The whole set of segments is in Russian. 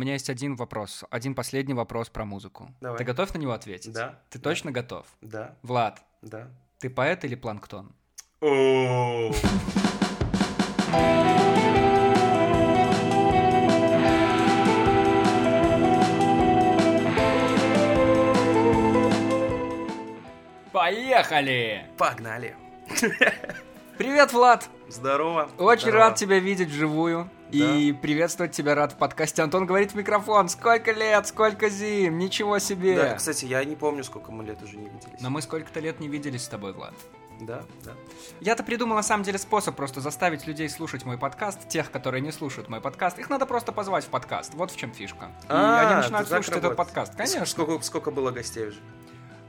меня есть один вопрос, один последний вопрос про музыку. Давай. Ты готов на него ответить? Да. Ты да, точно готов? Да, Влад, да. ты поэт или планктон? О, Поехали! Погнали. Привет, Влад! Здорово. Очень Здорово. рад тебя видеть вживую. И приветствовать тебя рад в подкасте. Антон говорит в микрофон. Сколько лет, сколько зим, ничего себе. Да, кстати, я не помню, сколько мы лет уже не виделись. Но мы сколько-то лет не виделись с тобой, Влад. Да, да. Я-то придумал на самом деле способ просто заставить людей слушать мой подкаст, тех, которые не слушают мой подкаст. Их надо просто позвать в подкаст. Вот в чем фишка. И А, они начинают слушать этот подкаст. Конечно. Сколько, сколько было гостей уже?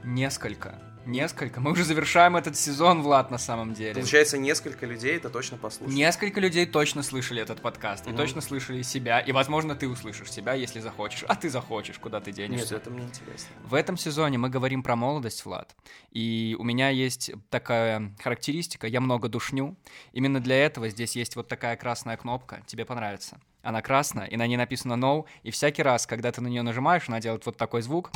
Несколько. Несколько. Мы уже завершаем этот сезон, Влад, на самом деле. Получается, несколько людей это точно послушали. Несколько людей точно слышали этот подкаст, и Мгм. точно слышали себя, и, возможно, ты услышишь себя, если захочешь, а ты захочешь, куда ты Нет, денешься. это мне интересно. В этом сезоне мы говорим про молодость, Влад, и у меня есть такая характеристика, я много душню, именно для этого здесь есть вот такая красная кнопка, тебе понравится. Она красная, и на ней написано «No», и всякий раз, когда ты на нее нажимаешь, она делает вот такой звук,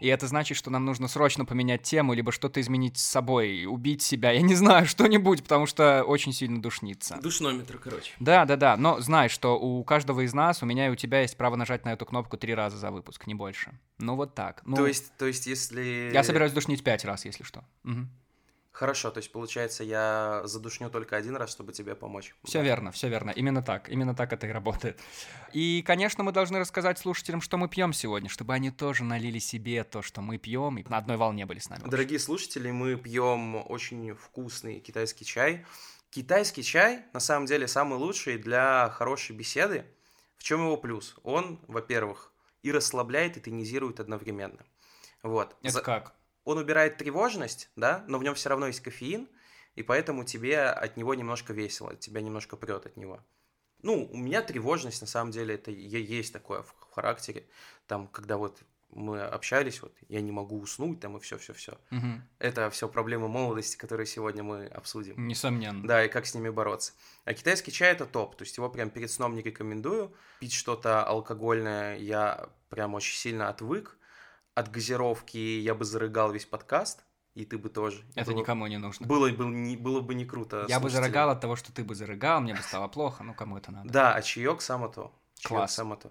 и это значит, что нам нужно срочно поменять тему, либо что-то изменить с собой, убить себя, я не знаю, что-нибудь, потому что очень сильно душнится. Душнометр, короче. Да, да, да, но знай, что у каждого из нас, у меня и у тебя есть право нажать на эту кнопку три раза за выпуск, не больше. Ну вот так. Ну, То есть, то есть, если... я собираюсь душнить пять раз, если что. Хорошо, то есть, получается, я задушню только один раз, чтобы тебе помочь. Все верно, все верно. Именно так, именно так это и работает. И, конечно, мы должны рассказать слушателям, что мы пьем сегодня, чтобы они тоже налили себе то, что мы пьем, и на одной волне были с нами. Дорогие слушатели, мы пьем очень вкусный китайский чай. Китайский чай, на самом деле, самый лучший для хорошей беседы. В чем его плюс? Он, во-первых, и расслабляет, и тонизирует одновременно. Вот. Это За- как? Он убирает тревожность, да, но в нем все равно есть кофеин, и поэтому тебе от него немножко весело, тебя немножко прет от него. Ну, у меня тревожность, на самом деле, это есть такое в характере. Там, когда вот мы общались, вот я не могу уснуть, там и все-все-все. Мгм. Это все проблемы молодости, которые сегодня мы обсудим. Несомненно. Да, и как с ними бороться. А китайский чай это топ, то есть его прям перед сном не рекомендую. Пить что-то алкогольное я прям очень сильно отвык. От газировки я бы зарыгал весь подкаст, и ты бы тоже. Это было, никому не нужно. Было, бы не, было бы не круто. Я бы слушателям. зарыгал от того, что ты бы зарыгал, мне бы стало плохо, ну кому это надо. Да, а чаек само то. Класс. само то.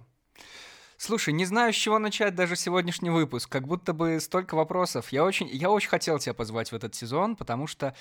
Слушай, не знаю, с чего начать даже сегодняшний выпуск. Как будто бы столько вопросов. Я очень, я очень хотел тебя позвать в этот сезон, потому что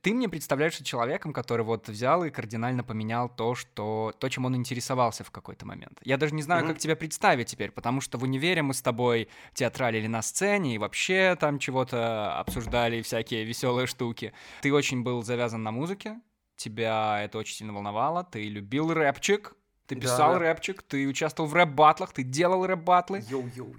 ты мне представляешься человеком, который вот взял и кардинально поменял то, что, то, чем он интересовался в какой-то момент. Я даже не знаю, Мгм. как тебя представить теперь, потому что в универе мы с тобой театралили на сцене и вообще там чего-то обсуждали, всякие веселые штуки. Ты очень был завязан на музыке, тебя это очень сильно волновало, ты любил рэпчик, ты Да, писал да. рэпчик, ты участвовал в рэп-батлах, ты делал рэп-батлы,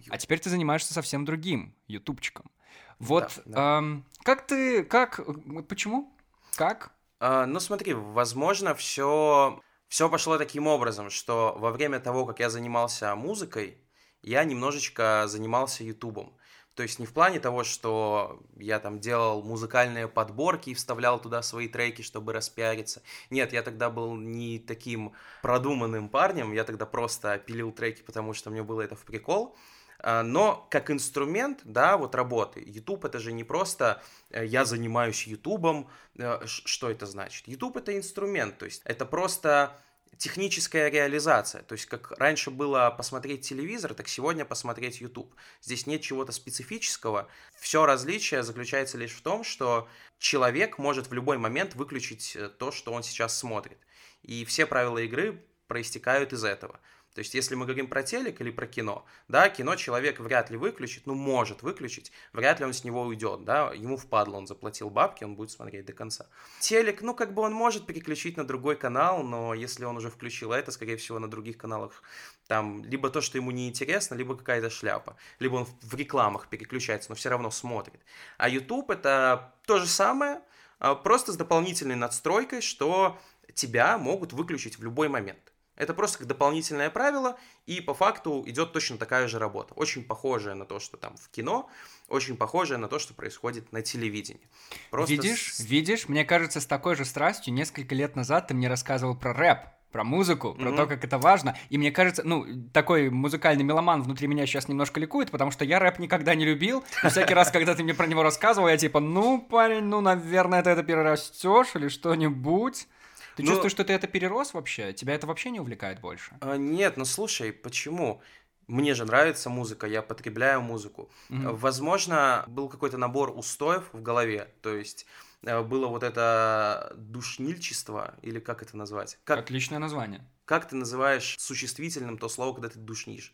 а теперь ты занимаешься совсем другим, ютубчиком. Вот, да. эм, как ты, как, почему? Как? А, ну смотри, возможно, все, все пошло таким образом, что во время того, как я занимался музыкой, я немножечко занимался ютубом. То есть не в плане того, что я там делал музыкальные подборки и вставлял туда свои треки, чтобы распиариться. Нет, я тогда был не таким продуманным парнем, я тогда просто пилил треки, потому что мне было это в прикол. А, Но как инструмент, да, вот работы. YouTube это же не просто э, я занимаюсь Ютубом, э, что это значит? YouTube это инструмент, то есть это просто техническая реализация. То есть как раньше было посмотреть телевизор, так сегодня посмотреть YouTube. Здесь нет чего-то специфического. Все различие заключается лишь в том, что человек может в любой момент выключить э, то, что он сейчас смотрит. И все правила игры проистекают из этого. То есть, если мы говорим про телек или про кино, да, кино человек вряд ли выключит, ну, может выключить, вряд ли он с него уйдет, да, ему впадло, он заплатил бабки, он будет смотреть до конца. Телек, ну, как бы он может переключить на другой канал, но если он уже включил это, скорее всего, на других каналах там либо то, что ему неинтересно, либо какая-то шляпа, либо он в рекламах переключается, но все равно смотрит. А YouTube это то же самое, а, просто с дополнительной надстройкой, что тебя могут выключить в любой момент. Это просто как дополнительное правило, и по факту идет точно такая же работа. Очень похожая на то, что там в кино, очень похожая на то, что происходит на телевидении. Просто видишь, с- видишь, мне кажется, с такой же страстью несколько лет назад ты мне рассказывал про рэп, про музыку, про mm-hmm. то, как это важно. И мне кажется, ну, такой музыкальный меломан внутри меня сейчас немножко ликует, потому что я рэп никогда не любил. И всякий раз, когда ты мне про него рассказывал, я типа, ну, парень, ну, наверное, ты это перерастешь или что-нибудь. Ты ну, чувствуешь, что ты это перерос вообще? Тебя это вообще не увлекает больше? А, нет, ну слушай, почему? Мне же нравится музыка, я потребляю музыку. Mm-hmm. Возможно, был какой-то набор устоев в голове, то есть Э, было вот это душнильчество, или как это назвать? Как, Отличное название. Как ты называешь существительным то слово, когда ты душнишь?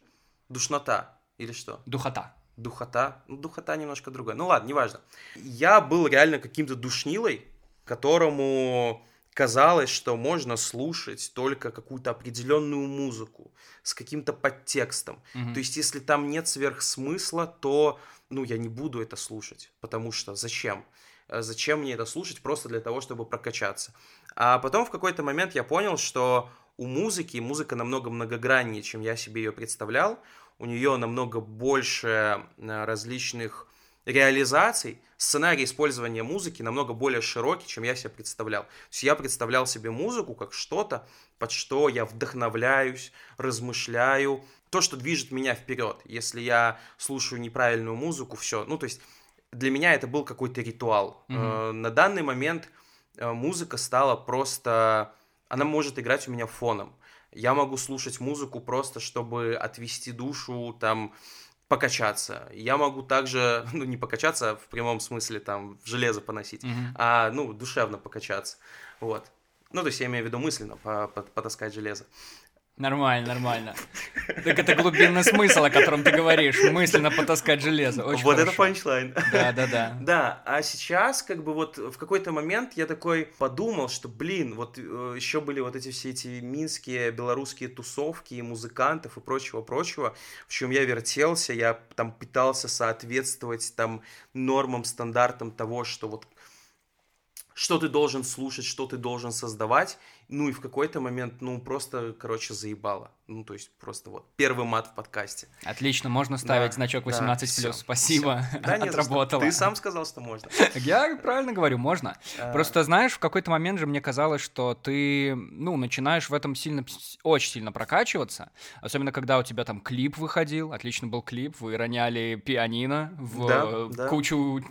Душнота или что? Духота. Духота? Ну, духота немножко другая. Ну ладно, неважно. Я был реально каким-то душнилой, которому казалось, что можно слушать только какую-то определенную музыку с каким-то подтекстом. Угу. То есть, если там нет сверхсмысла, то, ну, я не буду это слушать, потому что зачем? Э, зачем мне это слушать просто для того, чтобы прокачаться. А потом в какой-то момент я понял, что у музыки музыка намного многограннее, чем я себе ее представлял. У нее намного больше э, различных реализаций. Сценарий использования музыки намного более широкий, чем я себе представлял. То есть я представлял себе музыку как что-то, под что я вдохновляюсь, размышляю, то, что движет меня вперед. Если я слушаю неправильную музыку, все. Ну, то есть для меня это был какой-то ритуал. Mm-hmm. На данный момент э, музыка стала просто... Она может играть у меня фоном. Я могу слушать музыку просто, чтобы отвести душу, там, покачаться. Я могу также, ну, не покачаться в прямом смысле, там, в железо поносить, mm-hmm. а, ну, душевно покачаться. Вот. Ну, то есть я имею в виду мысленно потаскать железо. Нормально, нормально. Так это глубинный смысл, о котором ты говоришь. Мысленно потаскать железо. Очень вот хорошо. это панчлайн. Да, да, да. Да, а сейчас как бы вот в какой-то момент я такой подумал, что, блин, вот э, еще были вот эти все эти минские белорусские тусовки и музыкантов и прочего-прочего, в чем я вертелся, я там пытался соответствовать там нормам, стандартам того, что вот что ты должен слушать, что ты должен создавать, ну и в какой-то момент, ну, просто, короче, заебало. Ну, то есть просто вот первый мат в подкасте. Отлично, можно ставить да, значок 18+. Да, все, Спасибо, все. Да, отработала. Ты сам сказал, что можно. Я правильно говорю, можно. А. Просто, знаешь, в какой-то момент же мне казалось, что ты, ну, начинаешь в этом сильно, очень сильно прокачиваться. Особенно, когда у тебя там клип выходил, отлично был клип, вы роняли пианино в кучу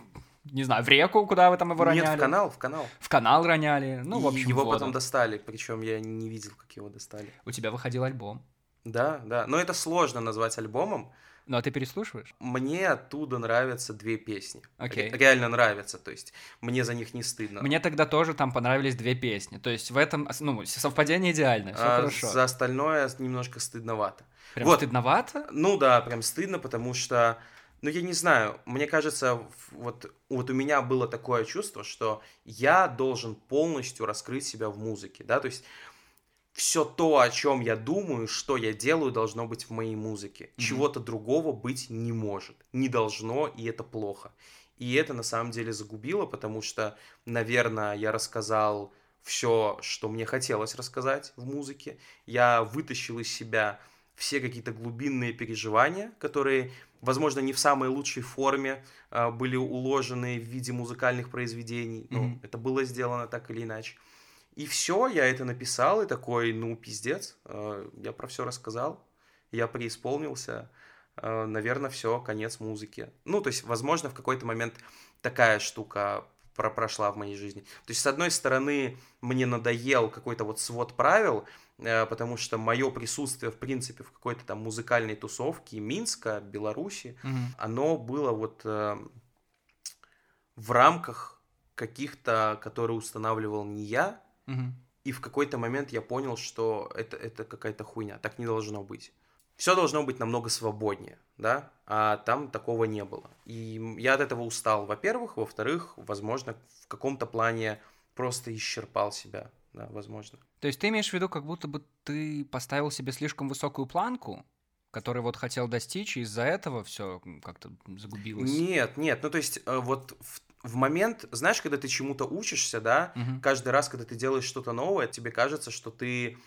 не знаю, в реку, куда вы там его роняли? Нет, в канал, в канал. В канал роняли, ну, в общем, Его воду. потом достали, причем я не видел, как его достали. У тебя выходил альбом. Да, да, но это сложно назвать альбомом. Ну, а ты переслушиваешь? Мне оттуда нравятся две песни. Окей. Okay. Реально нравятся, то есть мне за них не стыдно. Мне тогда тоже там понравились две песни. То есть в этом, ну, совпадение идеальное, все а хорошо. За остальное немножко стыдновато. Прям вот. стыдновато? Ну да, прям стыдно, потому что ну, я не знаю, мне кажется, вот, вот у меня было такое чувство, что я должен полностью раскрыть себя в музыке, да, то есть все то, о чем я думаю, что я делаю, должно быть в моей музыке. Mm-hmm. Чего-то другого быть не может, не должно, и это плохо. И это на самом деле загубило, потому что, наверное, я рассказал все, что мне хотелось рассказать в музыке. Я вытащил из себя все какие-то глубинные переживания, которые возможно, не в самой лучшей форме э, были уложены в виде музыкальных произведений, но mm-hmm. это было сделано так или иначе. И все, я это написал, и такой, ну, пиздец, э, я про все рассказал, я преисполнился, э, наверное, все, конец музыки. Ну, то есть, возможно, в какой-то момент такая штука про прошла в моей жизни. То есть, с одной стороны, мне надоел какой-то вот свод правил, потому что мое присутствие, в принципе, в какой-то там музыкальной тусовке Минска, Беларуси, угу. оно было вот э, в рамках каких-то, которые устанавливал не я, угу. и в какой-то момент я понял, что это, это какая-то хуйня, так не должно быть. Все должно быть намного свободнее, да, а там такого не было. И я от этого устал, во-первых, во-вторых, возможно, в каком-то плане просто исчерпал себя, да, возможно. То есть ты имеешь в виду, как будто бы ты поставил себе слишком высокую планку, который вот хотел достичь, и из-за этого все как-то загубилось? Нет, нет, ну то есть э, вот в, в момент, знаешь, когда ты чему-то учишься, да, угу. каждый раз, когда ты делаешь что-то новое, тебе кажется, что ты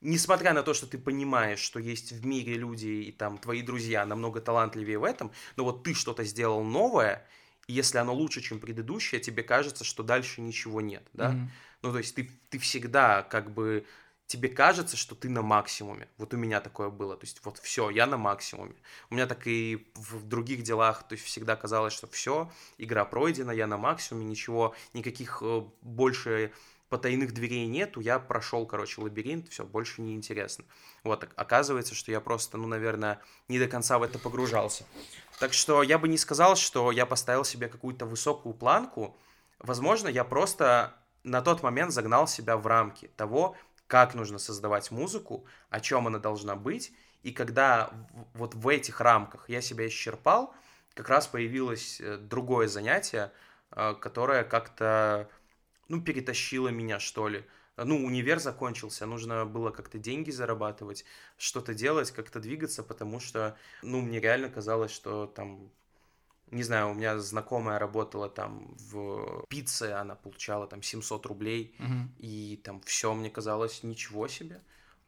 несмотря на то, что ты понимаешь, что есть в мире люди и там твои друзья намного талантливее в этом, но вот ты что-то сделал новое, и если оно лучше, чем предыдущее, тебе кажется, что дальше ничего нет, да? Mm-hmm. Ну, то есть ты, ты всегда как бы тебе кажется, что ты на максимуме. Вот у меня такое было. То есть вот все, я на максимуме. У меня так и в других делах, то есть всегда казалось, что все, игра пройдена, я на максимуме, ничего, никаких э, больше потайных дверей нету, я прошел, короче, лабиринт, все, больше не интересно. Вот, оказывается, что я просто, ну, наверное, не до конца в это погружался. Так что я бы не сказал, что я поставил себе какую-то высокую планку. Возможно, я просто на тот момент загнал себя в рамки того, как нужно создавать музыку, о чем она должна быть. И когда вот в этих рамках я себя исчерпал, как раз появилось э, другое занятие, э, которое как-то, ну, перетащило меня, что ли. Ну, универ закончился, нужно было как-то деньги зарабатывать, что-то делать, как-то двигаться, потому что, ну, мне реально казалось, что там не знаю, у меня знакомая работала там в пицце, она получала там 700 рублей, Мгм. и там все мне казалось ничего себе.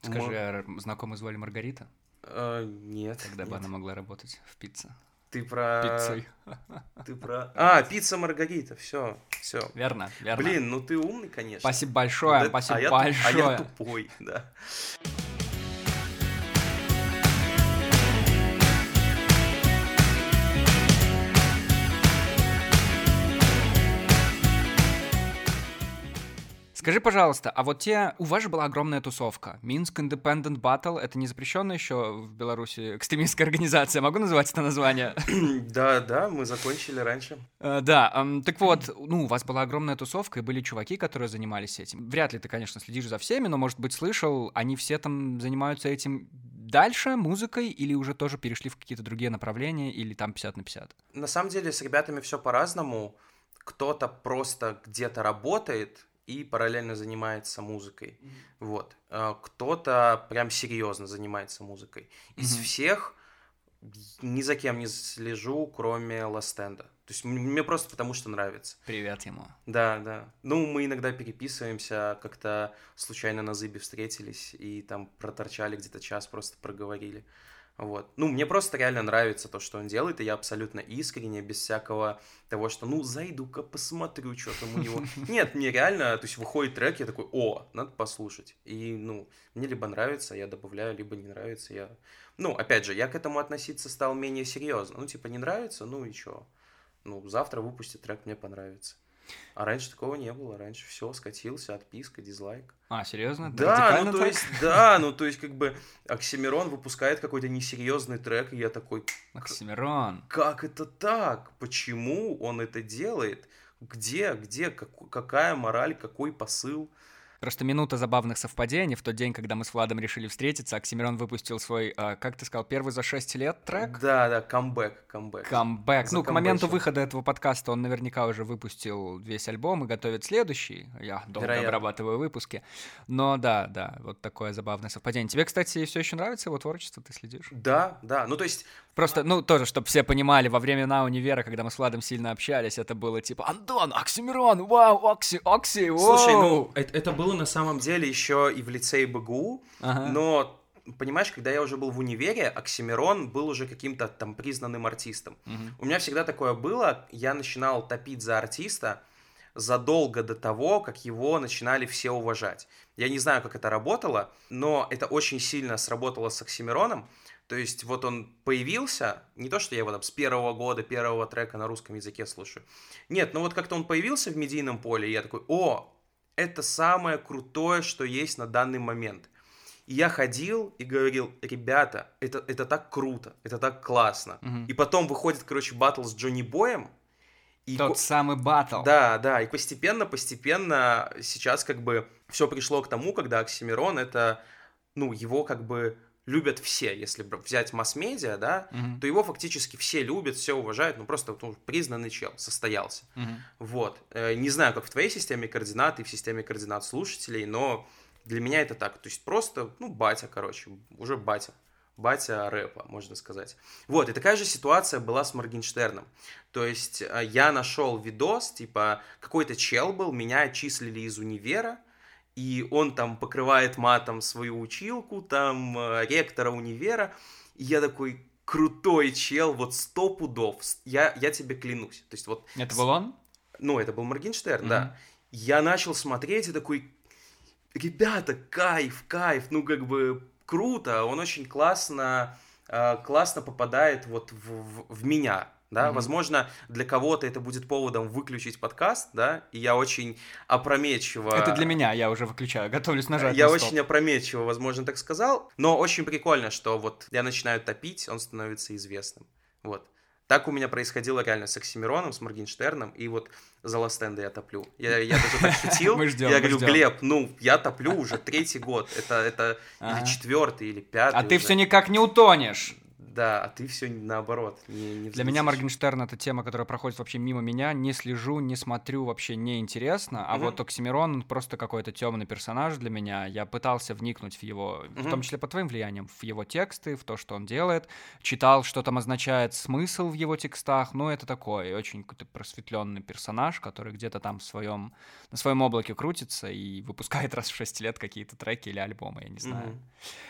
Скажи, Мы- а знакомую звали Маргарита? Э, нет. Тогда бы она могла работать в пицце. Ты про... Пиццей. Ты про... А, пицца Маргарита, все, все. Верно, верно. Блин, ну ты умный, конечно. Спасибо большое, Вот это- спасибо а я, туп- большое. А я тупой, да. Скажи, пожалуйста, а вот те, у вас же была огромная тусовка. Минск Independent Battle, это не запрещенная еще в Беларуси экстремистская организация, могу называть это название? Да, да, мы закончили раньше. Э, Да, так вот, ну, у вас была огромная тусовка, и были чуваки, которые занимались этим. Вряд ли ты, конечно, следишь за всеми, но, может быть, слышал, они все там занимаются этим дальше, музыкой, или уже тоже перешли в какие-то другие направления, или там 50 на 50? На самом деле с ребятами все по-разному. Кто-то просто где-то работает и параллельно занимается музыкой. Вот. А Кто-то прям серьезно занимается музыкой. Из Мгм. всех ни за кем не слежу, кроме Ластенда. То есть мне просто потому что нравится. Привет ему. Да, да. Ну, мы иногда переписываемся, как-то случайно на Зыбе встретились и там проторчали где-то час, просто проговорили. Вот. Ну, мне просто реально нравится то, что он делает, и я абсолютно искренне, без всякого того, что, ну, зайду-ка посмотрю, что там у него. Нет, мне реально, то есть выходит трек, я такой, о, надо послушать. И, ну, мне либо нравится, я добавляю, либо не нравится, я... Ну, опять же, я к этому относиться стал менее серьезно. Ну, типа, не нравится, ну и чё? Ну, завтра выпустит трек, мне понравится. А раньше такого не было. Раньше все, скатился, отписка, дизлайк. А, серьезно? Да, Радикально ну то так? есть, да, ну то есть как бы Оксимирон выпускает какой-то несерьезный трек, и я такой, Оксимирон. как это так? Почему он это делает? Где, где, как- какая мораль, какой посыл? Просто минута забавных совпадений. В тот день, когда мы с Владом решили встретиться, Оксимирон выпустил свой, а, как ты сказал, первый за 6 лет трек? Да, да, камбэк, камбэк. Камбэк. Ну, к моменту выхода этого подкаста он наверняка уже выпустил весь альбом и готовит следующий. Я долго Вероятно. обрабатываю выпуски. Но да, да, вот такое забавное совпадение. Тебе, кстати, все еще нравится его творчество? Ты следишь? Да, да, ну то есть, Просто, ну, тоже, чтобы все понимали, во времена универа, когда мы с Владом сильно общались, это было типа «Антон, Оксимирон, вау, Окси, Окси, вау!» слушай, ну это, это было на самом деле еще и в лицее БГУ, Ага. но понимаешь, когда я уже был в универе, Оксимирон был уже каким-то там признанным артистом. Мгм. У меня всегда такое было, я начинал топить за артиста задолго до того, как его начинали все уважать. Я не знаю, как это работало, но это очень сильно сработало с Оксимироном. То есть вот он появился, не то, что я его там с первого года, первого трека на русском языке слушаю. Нет, ну вот как-то он появился в медийном поле, и я такой, о, это самое крутое, что есть на данный момент. И я ходил и говорил, ребята, это, это так круто, это так классно. Мгм. И потом выходит, короче, батл с Джонни Боем. И Тот ко- самый батл. Да, да, и постепенно, постепенно сейчас как бы все пришло к тому, когда Оксимирон это, ну, его как бы любят все, если взять масс-медиа, да, Мгм. то его фактически все любят, все уважают, ну, просто ну, признанный чел, состоялся. Мгм. Вот. Э, Не знаю, как в твоей системе координат и в системе координат слушателей, но для меня это так. То есть просто, ну, батя, короче, уже батя. Батя рэпа, можно сказать. Вот, и такая же ситуация была с Моргенштерном. То есть э, я нашел видос, типа, какой-то чел был, меня отчислили из универа, и он там покрывает матом свою училку, там, э, ректора универа, и я такой, крутой чел, вот сто пудов, я, я тебе клянусь. То есть вот Это был он? ну, это был Моргенштерн, Мгм. да. Я начал смотреть и такой, ребята, кайф, кайф, ну, как бы круто, он очень классно, э, классно попадает вот в, в, в меня, да, mm-hmm. возможно, для кого-то это будет поводом выключить подкаст, да, и я очень опрометчиво... Это для меня, я уже выключаю, готовлюсь нажать Я на очень опрометчиво, возможно, так сказал, но очень прикольно, что вот я начинаю топить, он становится известным, вот. Так у меня происходило реально с Оксимироном, с Моргенштерном, и вот за Ластенда я топлю. Я, я даже так шутил. Мы ждем, я говорю, ждем. Глеб, ну, я топлю уже третий год. Это, это Ага. или четвертый, или пятый. А ты уже. все никак не утонешь. Да, а ты все наоборот. Не, не Для меня. Моргенштерн это тема, которая проходит вообще мимо меня, не слежу, не смотрю, вообще не интересно. А Мгм. вот Оксимирон он просто какой-то темный персонаж для меня. Я пытался вникнуть в его, в Мгм. том числе по твоим влияниям, в его тексты, в то, что он делает, читал, что там означает смысл в его текстах. Ну, это такой очень какой-то просветленный персонаж, который где-то там в своем, на своем облаке крутится и выпускает раз в 6 лет какие-то треки или альбомы, я не знаю. Мгм.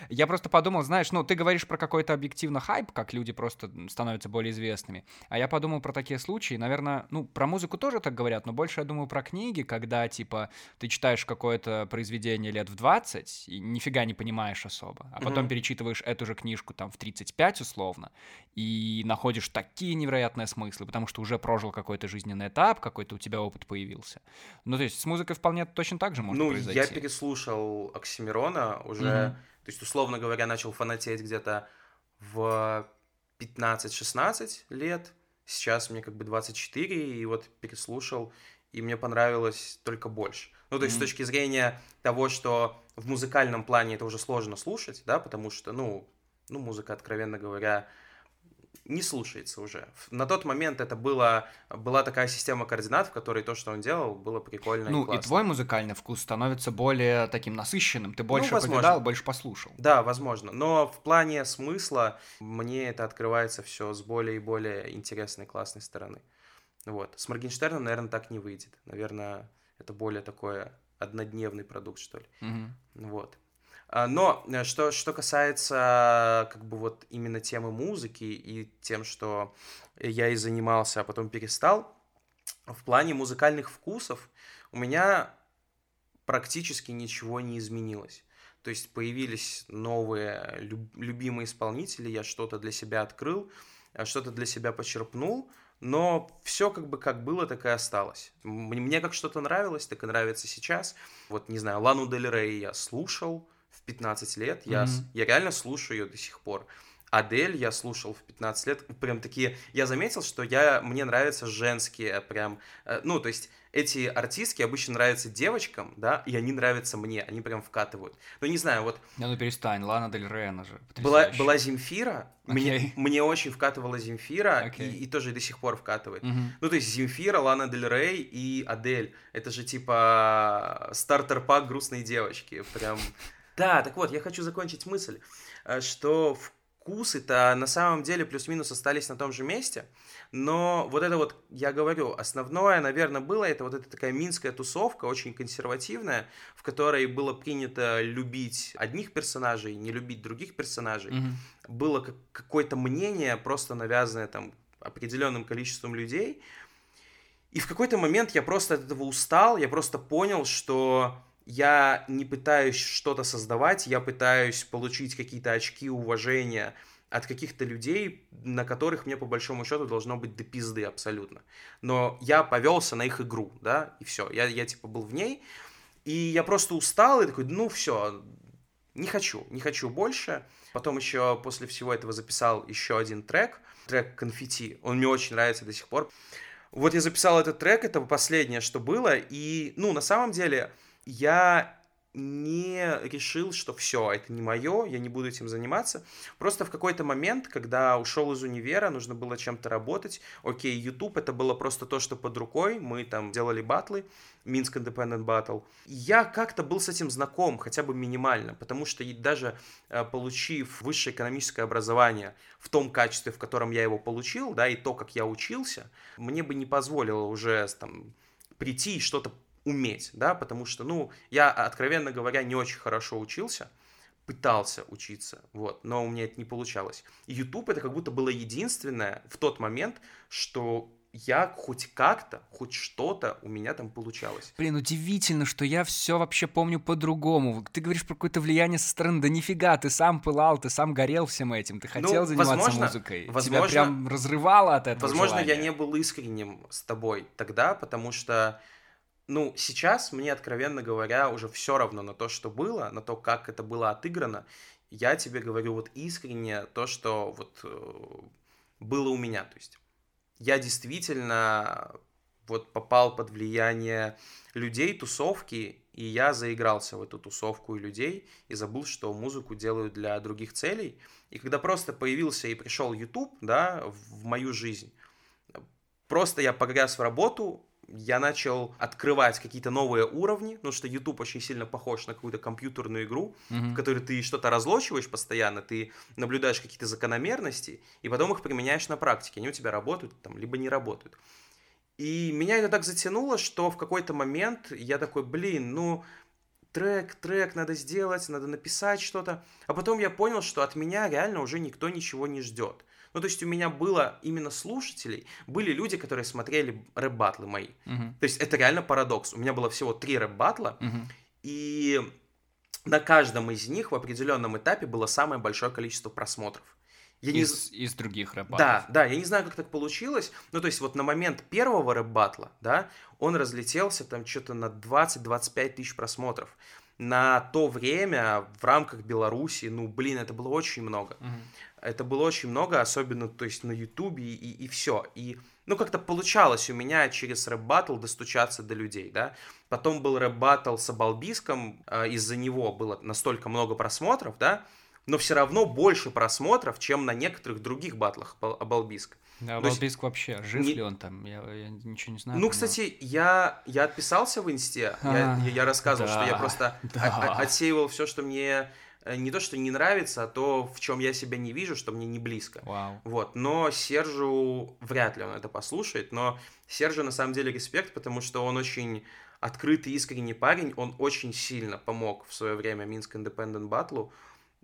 Я просто подумал, знаешь, ну, ты говоришь про какой-то объективно хайп, как люди просто становятся более известными. А я подумал про такие случаи, наверное, ну, про музыку тоже так говорят, но больше я думаю про книги, когда, типа, ты читаешь какое-то произведение лет в 20 и нифига не понимаешь особо, а потом Мгм. перечитываешь эту же книжку там в 35 условно и находишь такие невероятные смыслы, потому что уже прожил какой-то жизненный этап, какой-то у тебя опыт появился. Ну, то есть с музыкой вполне точно так же может ну, произойти. я переслушал Оксимирона уже, Мгм. то есть, условно говоря, начал фанатеть где-то в 15-16 лет. Сейчас мне как бы 24, и вот переслушал, и мне понравилось только больше. Ну, то есть, Мгм. с точки зрения того, что в музыкальном плане это уже сложно слушать, да, потому что, ну, ну, музыка, откровенно говоря, не слушается уже. На тот момент это было, была такая система координат, в которой то, что он делал, было прикольно и Ну, и классно. твой музыкальный вкус становится более таким насыщенным. Ты больше Ну, возможно. повидал, больше послушал. Да, возможно. Но в плане смысла мне это открывается все с более и более интересной, классной стороны. Вот. С Моргенштерном, наверное, так не выйдет. Наверное, это более такой однодневный продукт, что ли. Мгм. Вот. А, Но э, что, что касается как бы вот именно темы музыки и тем, что я и занимался, а потом перестал, в плане музыкальных вкусов у меня практически ничего не изменилось. То есть появились новые люб- любимые исполнители, я что-то для себя открыл, а что-то для себя почерпнул, но все как бы как было, так и осталось. Мне как что-то нравилось, так и нравится сейчас. Вот, не знаю, Лану Дель Рей я слушал в 15 лет, я, Мгм. я реально слушаю ее до сих пор. Адель я слушал в 15 лет, прям такие, я заметил, что я, мне нравятся женские прям, э, ну, то есть эти артистки обычно нравятся девочкам, да, и они нравятся мне, они прям вкатывают. Ну, не знаю, вот Да ну перестань, Лана Дель Рей, она же была, была Земфира, мне, Окей. мне очень вкатывала Земфира, Окей. и, и тоже до сих пор вкатывает. Мгм. Ну, то есть Земфира, Лана Дель Рей и Адель. Это же типа стартер-пак грустной девочки. Прям... Да, так вот, я хочу закончить мысль, э, что вкусы-то на самом деле плюс-минус остались на том же месте, но вот это вот, я говорю, основное, наверное, было, это вот эта такая минская тусовка, очень консервативная, в которой было принято любить одних персонажей, не любить других персонажей Мгм. было как- какое-то мнение, просто навязанное там определенным количеством людей. И в какой-то момент я просто от этого устал, я просто понял, что я не пытаюсь что-то создавать, я пытаюсь получить какие-то очки уважения от каких-то людей, на которых мне по большому счету должно быть до пизды абсолютно. Но я повелся на их игру, да, и все. Я, я типа был в ней, и я просто устал и такой, ну все, не хочу, не хочу больше. Потом еще после всего этого записал еще один трек, трек «Конфетти». Он мне очень нравится до сих пор. Вот я записал этот трек, это последнее, что было, и, ну, на самом деле, я не решил, что все, это не мое, я не буду этим заниматься. Просто в какой-то момент, когда ушел из универа, нужно было чем-то работать. Окей, YouTube это было просто то, что под рукой. Мы там делали батлы, Минск Independent Battle. Я как-то был с этим знаком, хотя бы минимально, потому что даже э, получив высшее экономическое образование в том качестве, в котором я его получил, да, и то, как я учился, мне бы не позволило уже там прийти и что-то уметь, да, потому что, ну, я, откровенно говоря, не очень хорошо учился, пытался учиться, вот, но у меня это не получалось. И YouTube это как будто было единственное в тот момент, что я хоть как-то, хоть что-то у меня там получалось. Блин, удивительно, что я все вообще помню по-другому. Ты говоришь про какое-то влияние со стороны, да нифига, ты сам пылал, ты сам горел всем этим, ты хотел ну, заниматься возможно, музыкой. Возможно, Тебя прям разрывало от этого Возможно, желания. я не был искренним с тобой тогда, потому что, ну, сейчас мне, откровенно говоря, уже все равно на то, что было, на то, как это было отыграно. Я тебе говорю вот искренне то, что вот э, было у меня, то есть я действительно вот попал под влияние людей, тусовки, и я заигрался в эту тусовку и людей, и забыл, что музыку делаю для других целей. И когда просто появился и пришел YouTube, да, в мою жизнь, просто я погряз в работу, я начал открывать какие-то новые уровни, потому что YouTube очень сильно похож на какую-то компьютерную игру, mm-hmm. в которой ты что-то разлочиваешь постоянно, ты наблюдаешь какие-то закономерности, и потом их применяешь на практике. Они у тебя работают, там, либо не работают. И меня это так затянуло, что в какой-то момент я такой, блин, ну, трек, трек надо сделать, надо написать что-то. А потом я понял, что от меня реально уже никто ничего не ждет. Ну, то есть у меня было именно слушателей, были люди, которые смотрели рэп-батлы мои. Uh-huh. То есть это реально парадокс. У меня было всего три рэп-батла, uh-huh. и на каждом из них в определенном этапе было самое большое количество просмотров. Я из, не... из других рэп Да, да, я не знаю, как так получилось. Ну, то есть вот на момент первого рэп-батла, да, он разлетелся там что-то на 20-25 тысяч просмотров. На то время в рамках Беларуси, ну, блин, это было очень много. Угу. Это было очень много, особенно, то есть, на Ютубе и, и все. И, ну, как-то получалось у меня через рэп-баттл достучаться до людей, да. Потом был рэп-баттл с Абалбиском, э, из-за него было настолько много просмотров, да, но все равно больше просмотров, чем на некоторых других батлах Абалбиска. Да, Абалбиск вообще, жив не... ли он там? Я, я ничего не знаю. Ну, кстати, я, я отписался в инсте, я, я, я рассказывал, да, что я просто да. отсеивал все, что мне Э, не то, что не нравится, а то, в чем я себя не вижу, что мне не близко. Wow. Вот. Но Сержу вряд ли он это послушает, но Сержу на самом деле респект, потому что он очень открытый, искренний парень, он очень сильно помог в свое время Минск Independent Battle.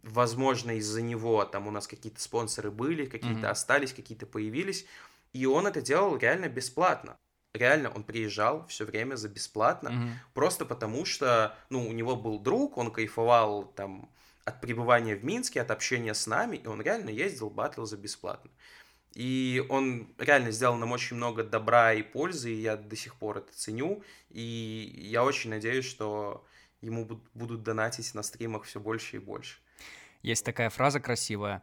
Возможно, из-за него там у нас какие-то спонсоры были, какие-то mm-hmm. остались, какие-то появились. И он это делал реально бесплатно. Реально, он приезжал все время за бесплатно, mm-hmm. просто потому что, ну, у него был друг, он кайфовал там от пребывания в Минске, от общения с нами, и он реально ездил батл за бесплатно. И он реально сделал нам очень много добра и пользы, и я до сих пор это ценю. И я очень надеюсь, что ему будут донатить на стримах все больше и больше. Есть такая фраза красивая.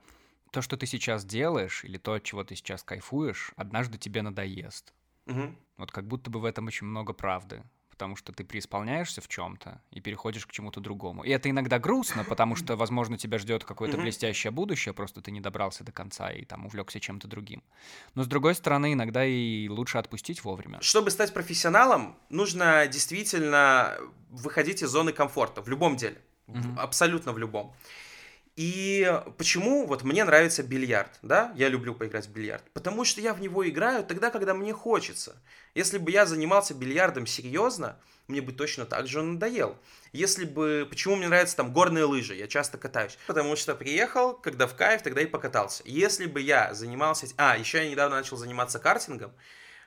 То, что ты сейчас делаешь, или то, от чего ты сейчас кайфуешь, однажды тебе надоест. Угу. Вот как будто бы в этом очень много правды потому что ты преисполняешься в чем-то и переходишь к чему-то другому. И это иногда грустно, потому что, возможно, тебя ждет какое-то блестящее будущее, просто ты не добрался до конца и там увлекся чем-то другим. Но с другой стороны, иногда и лучше отпустить вовремя. Чтобы стать профессионалом, нужно действительно выходить из зоны комфорта в любом деле, mm абсолютно в любом. И почему вот мне нравится бильярд, да, я люблю поиграть в бильярд, потому что я в него играю тогда, когда мне хочется. Если бы я занимался бильярдом серьезно, мне бы точно так же он надоел. Если бы... Почему мне нравятся там горные лыжи? Я часто катаюсь. Потому что приехал, когда в кайф, тогда и покатался. Если бы я занимался... А, еще я недавно начал заниматься картингом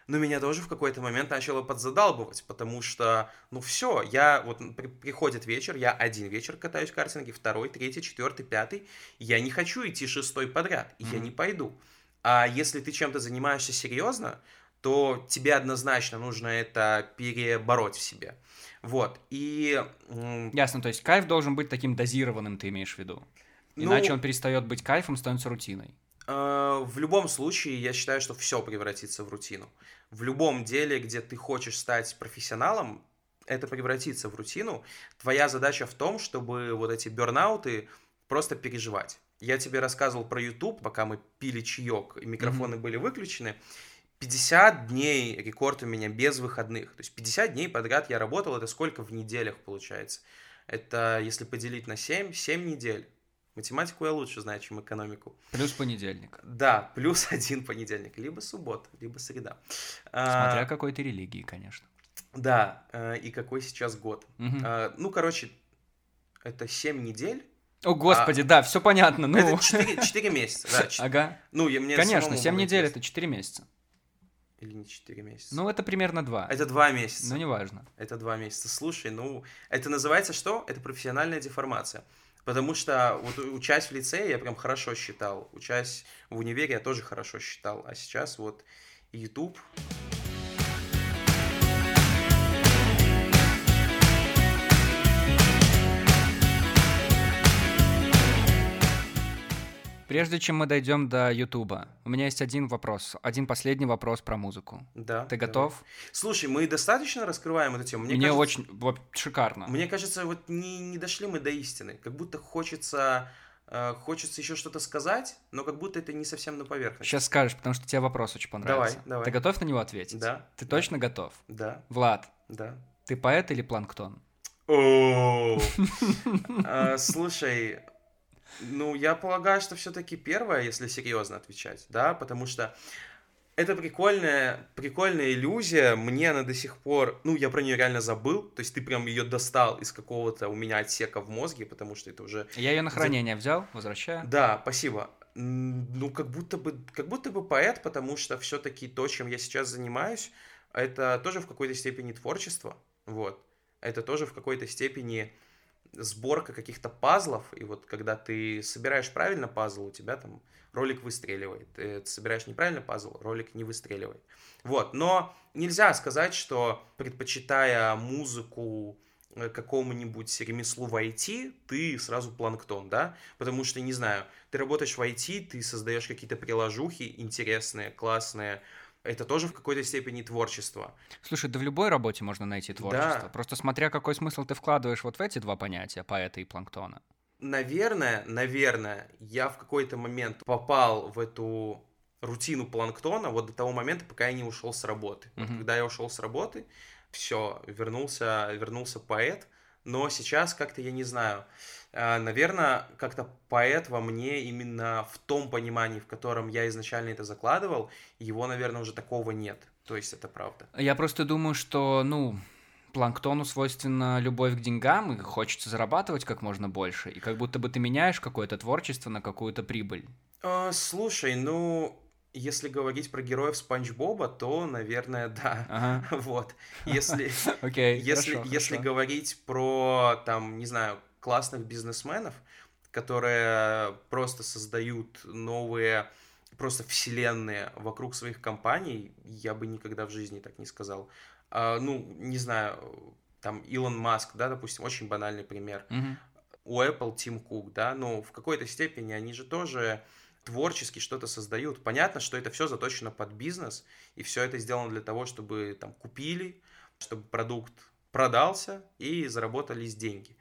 но меня тоже в какой-то момент начало подзадалбывать, потому что, ну все, я вот при, приходит вечер, я один вечер катаюсь в картинге, второй, третий, четвертый, пятый, я не хочу идти шестой подряд, и mm-hmm. я не пойду. А если ты чем-то занимаешься серьезно, то тебе однозначно нужно это перебороть в себе. Вот, и... Ясно, то есть кайф должен быть таким дозированным, ты имеешь в виду? Иначе ну, он перестает быть кайфом, становится рутиной. Э, в любом случае, я считаю, что все превратится в рутину в любом деле, где ты хочешь стать профессионалом, это превратится в рутину. Твоя задача в том, чтобы вот эти бернауты просто переживать. Я тебе рассказывал про YouTube, пока мы пили чаек, и микрофоны mm-hmm. были выключены. 50 дней рекорд у меня без выходных. То есть 50 дней подряд я работал, это сколько в неделях получается? Это, если поделить на 7, 7 недель. Математику я лучше знаю, чем экономику. Плюс понедельник. Да, плюс один понедельник. Либо суббота, либо среда. Смотря а, какой ты религии, конечно. Да, э, и какой сейчас год. Угу. А, ну, короче, это 7 недель. О, господи, а, да, все понятно. Ну... Это 4, 4 месяца, да. 4... Ага. Ну, я, мне Конечно, 7 недель — это 4 месяца. Или не 4 месяца? Ну, это примерно два. Это два месяца. Ну, неважно. Это два месяца. Слушай, ну, это называется что? Это профессиональная деформация. Потому что вот учась в лицее, я прям хорошо считал. Учась в универе, я тоже хорошо считал. А сейчас вот YouTube... Прежде чем мы дойдем до Ютуба, у меня есть один вопрос, один последний вопрос про музыку. Да. Ты давай. готов? Слушай, мы достаточно раскрываем эту тему? Мне, кажется, очень вот, шикарно. Мне кажется, вот не, не дошли мы до истины. Как будто хочется, э, хочется еще что-то сказать, но как будто это не совсем на поверхности. Сейчас скажешь, потому что тебе вопрос очень понравился. Давай, давай. Ты готов на него ответить? Да. Ты да, точно готов? Да, Влад, да. ты поэт или планктон? О, А, Слушай, ну, я полагаю, что все-таки первое, если серьезно отвечать, да, потому что это прикольная, прикольная иллюзия, мне она до сих пор, ну, я про нее реально забыл, то есть ты прям ее достал из какого-то у меня отсека в мозге, потому что это уже... Я ее на хранение взял, возвращаю. Да, спасибо. Ну, как будто бы, как будто бы поэт, потому что все-таки то, чем я сейчас занимаюсь, это тоже в какой-то степени творчество, вот. Это тоже в какой-то степени сборка каких-то пазлов, и вот когда ты собираешь правильно пазл, у тебя там ролик выстреливает. Ты собираешь неправильно пазл, ролик не выстреливает. Вот, но нельзя сказать, что предпочитая музыку э, какому-нибудь ремеслу в IT, ты сразу планктон, да? Потому что, не знаю, ты работаешь в IT, ты создаешь какие-то приложухи интересные, классные, это тоже в какой-то степени творчество. Слушай, да в любой работе можно найти творчество. Да. Просто смотря какой смысл ты вкладываешь вот в эти два понятия, поэта и планктона. Наверное, наверное, я в какой-то момент попал в эту рутину планктона вот до того момента, пока я не ушел с работы. Вот Мгм. когда я ушел с работы, все, вернулся, вернулся поэт, но сейчас как-то я не знаю. А, Наверное, как-то поэт во мне именно в том понимании, в котором я изначально это закладывал, его, наверное, уже такого нет. То есть это правда. Я просто думаю, что, ну, планктону свойственна любовь к деньгам, и хочется зарабатывать как можно больше, и как будто бы ты меняешь какое-то творчество на какую-то прибыль. А, Слушай, ну, если говорить про героев Спанч Боба, то, наверное, да. Ага, Вот. Если, окей, если, хорошо, если хорошо. говорить про, там, не знаю, классных бизнесменов, которые просто создают новые просто вселенные вокруг своих компаний, я бы никогда в жизни так не сказал. А, ну, не знаю, там Илон Маск, да, допустим, очень банальный пример. Мгм. У Apple Тим Кук, да, ну, в какой-то степени они же тоже творчески что-то создают. Понятно, что это все заточено под бизнес, и все это сделано для того, чтобы там купили, чтобы продукт продался и заработались деньги.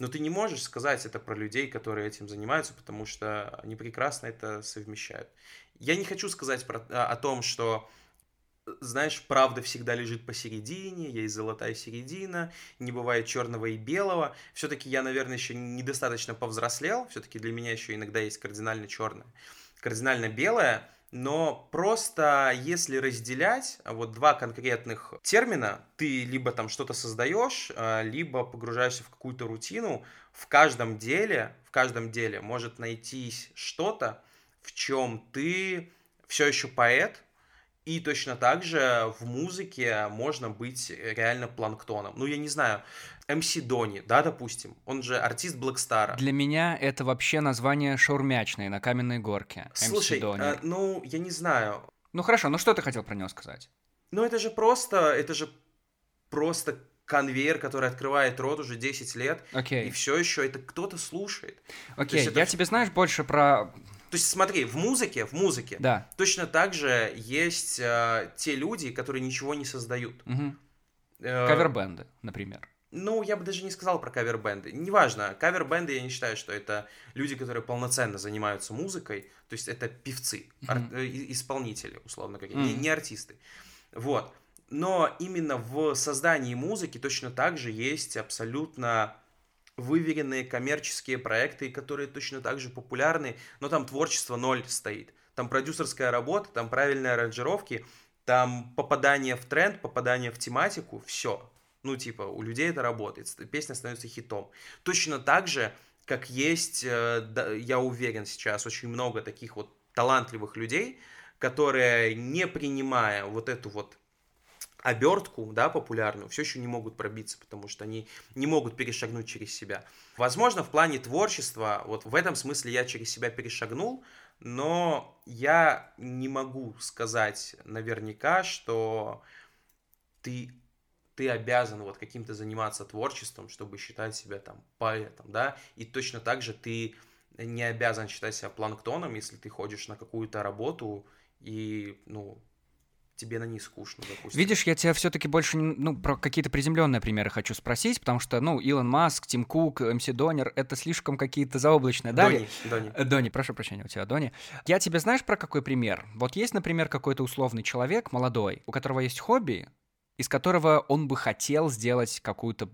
Но ты не можешь сказать это про людей, которые этим занимаются, потому что они прекрасно это совмещают. Я не хочу сказать про, о о том, что знаешь, правда всегда лежит посередине, есть золотая середина, не бывает черного и белого. Все-таки я, наверное, еще недостаточно повзрослел, все-таки для меня еще иногда есть кардинально черное, кардинально белое, но просто если разделять а, вот два конкретных термина, ты либо там что-то создаешь, а, либо погружаешься в какую-то рутину, в каждом деле, в каждом деле может найтись что-то, в чем ты все еще поэт, и точно так же в музыке можно быть реально планктоном. Ну, я не знаю, МС Дони, да, допустим, он же артист Блэкстара. Для меня это вообще название шаурмячной на каменной горке. MC Слушай, Донер. э, ну, я не знаю. Ну хорошо, ну что ты хотел про него сказать? Ну, это же просто, это же просто конвейер, который открывает рот уже 10 лет, и Окей, все еще это кто-то слушает. окей, это я в- тебе знаешь больше про... То есть, смотри, в музыке, в музыке Да, точно так же есть э, те люди, которые ничего не создают. мгм. Э, кавербенды, например. Ну, я бы даже не сказал про кавербенды. Неважно, кавербенды я не считаю, что это люди, которые полноценно занимаются музыкой. То есть это певцы, ар- Мгм. э, исполнители, условно говоря, не, Мгм. не артисты. Вот. Но именно в создании музыки точно так же есть абсолютно выверенные коммерческие проекты, которые точно так же популярны, но там творчество ноль стоит. Там продюсерская работа, там правильные аранжировки, там попадание в тренд, попадание в тематику, все. Ну, типа, у людей это работает, песня становится хитом. Точно так же, как есть, э, я уверен сейчас, очень много таких вот талантливых людей, которые, не принимая вот эту вот обертку, да, популярную, все еще не могут пробиться, потому что они не могут перешагнуть через себя. Возможно, в плане творчества, вот в этом смысле я через себя перешагнул, но я не могу сказать наверняка, что ты, ты обязан вот каким-то заниматься творчеством, чтобы считать себя там поэтом, да, и точно так же ты не обязан считать себя планктоном, если ты ходишь на какую-то работу и, ну, тебе на ней скучно, допустим. Видишь, я тебя все-таки больше, ну, про какие-то приземленные примеры хочу спросить, потому что, ну, Илон Маск, Тим Кук, МС Донер — это слишком какие-то заоблачные, да? Дони, Дони. Э, Дони, прошу прощения, у тебя Дони. Я тебе знаешь про какой пример? Вот есть, например, какой-то условный человек, молодой, у которого есть хобби, из которого он бы хотел сделать какую-то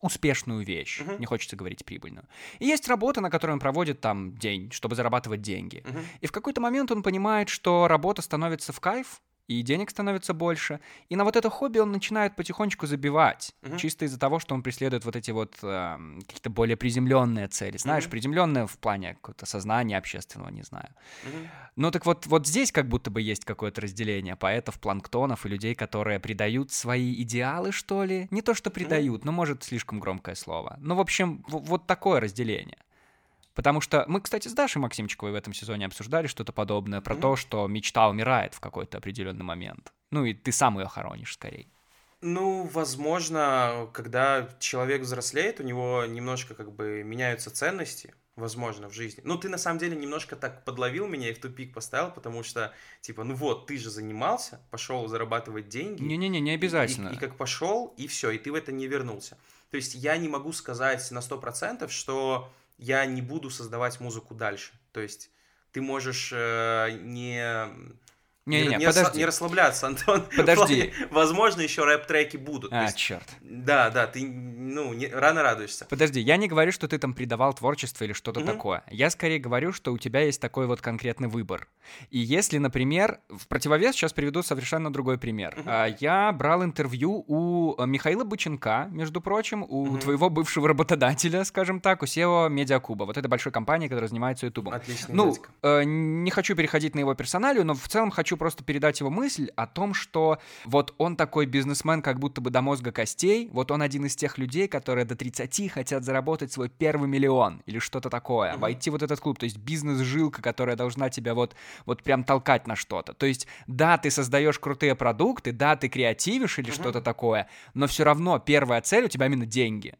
успешную вещь, uh-huh. не хочется говорить прибыльную. И есть работа, на которой он проводит там день, чтобы зарабатывать деньги. Uh-huh. И в какой-то момент он понимает, что работа становится в кайф, и денег становится больше. И на вот это хобби он начинает потихонечку забивать, uh-huh. чисто из-за того, что он преследует вот эти вот э, какие-то более приземленные цели. Знаешь, uh-huh. приземленные в плане какого-то сознания общественного, не знаю. Uh-huh. Ну так вот, вот здесь как будто бы есть какое-то разделение поэтов, планктонов и людей, которые предают свои идеалы, что ли. Не то, что предают, uh-huh. но может слишком громкое слово. Ну, в общем, вот такое разделение. Потому что мы, кстати, с Дашей Максимчиковой в этом сезоне обсуждали что-то подобное про mm-hmm. то, что мечта умирает в какой-то определенный момент. Ну и ты сам ее хоронишь скорее. Ну, возможно, когда человек взрослеет, у него немножко как бы меняются ценности, возможно, в жизни. Ну, ты на самом деле немножко так подловил меня и в тупик поставил, потому что, типа, ну вот, ты же занимался, пошел зарабатывать деньги. Не-не-не, не обязательно. И, и, и как пошел, и все, и ты в это не вернулся. То есть я не могу сказать на 100%, что я не буду создавать музыку дальше. То есть ты можешь э, не не, не, не, не, подожди. не расслабляться, Антон. Подожди. Возможно, еще рэп-треки будут. А, есть, черт. Да, да, ты, ну, не, рано радуешься. Подожди, я не говорю, что ты там предавал творчество или что-то угу. такое. Я скорее говорю, что у тебя есть такой вот конкретный выбор. И если, например, в противовес сейчас приведу совершенно другой пример. Угу. Я брал интервью у э, Михаила Быченка, между прочим, у угу. твоего бывшего работодателя, скажем так, у SEO Медиакуба, вот этой большой компании, которая занимается Ютубом. Отлично. Ну, э, не хочу переходить на его персоналию, но в целом хочу просто передать его мысль о том, что вот он такой бизнесмен, как будто бы до мозга костей, вот он один из тех людей, которые до 30 хотят заработать свой первый миллион или что-то такое, mm-hmm. войти в вот этот клуб, то есть бизнес-жилка, которая должна тебя вот, вот прям толкать на что-то. То есть, да, ты создаешь крутые продукты, да, ты креативишь или mm-hmm. что-то такое, но все равно первая цель у тебя именно деньги.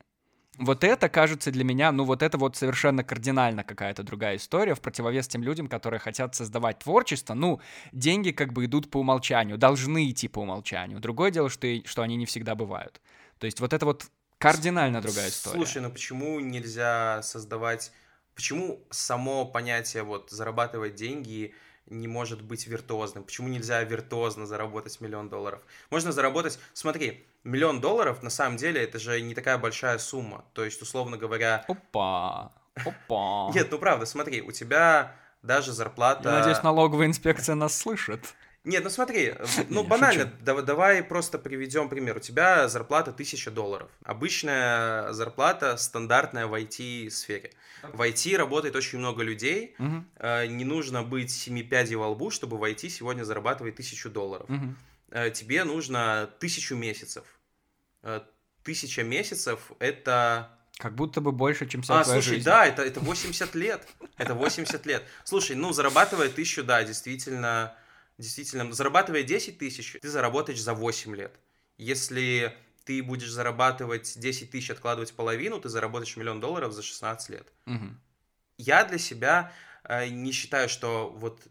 Вот это кажется для меня, ну вот это вот совершенно кардинально какая-то другая история в противовес тем людям, которые хотят создавать творчество. Ну, деньги как бы идут по умолчанию, должны идти по умолчанию. Другое дело, что, и, что они не всегда бывают. То есть вот это вот кардинально другая история. Слушай, ну почему нельзя создавать... Почему само понятие вот зарабатывать деньги не может быть виртуозным? Почему нельзя виртуозно заработать миллион долларов? Можно заработать... Смотри, миллион долларов, на самом деле, это же не такая большая сумма. То есть, условно говоря... Опа! Опа! Нет, ну правда, смотри, у тебя даже зарплата... Я надеюсь, налоговая инспекция нас слышит. Нет, ну смотри, ну банально, давай, давай просто приведем пример. У тебя зарплата 1000 долларов. Обычная зарплата стандартная в IT-сфере. В IT работает очень много людей. Угу. Не нужно быть семи пядей во лбу, чтобы в IT сегодня зарабатывать 1000 долларов. Угу. Тебе нужно тысячу месяцев. Э, тысяча месяцев — это... Как будто бы больше, чем вся а, слушай, жизнь. да, это, это 80 лет. Это 80 лет. Слушай, ну, зарабатывая тысячу, да, действительно, действительно, зарабатывая 10 тысяч, ты заработаешь за 8 лет. Если ты будешь зарабатывать 10 тысяч, откладывать половину, ты заработаешь миллион долларов за 16 лет. Угу. Я для себя э, не считаю, что вот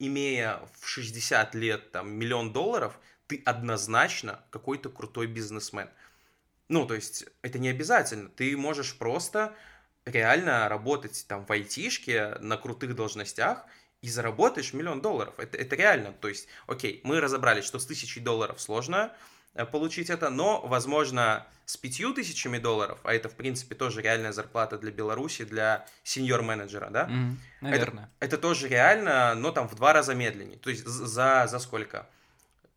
имея в 60 лет там миллион долларов, ты однозначно какой-то крутой бизнесмен. Ну, то есть, это не обязательно. Ты можешь просто реально работать там в айтишке на крутых должностях и заработаешь миллион долларов. Это, это реально. То есть, окей, мы разобрались, что с тысячей долларов сложно э, получить это, но, возможно, с пятью тысячами долларов, а это, в принципе, тоже реальная зарплата для Беларуси, для сеньор-менеджера, да? Mm, наверное. Это, это тоже реально, но там в два раза медленнее. То есть за, за сколько?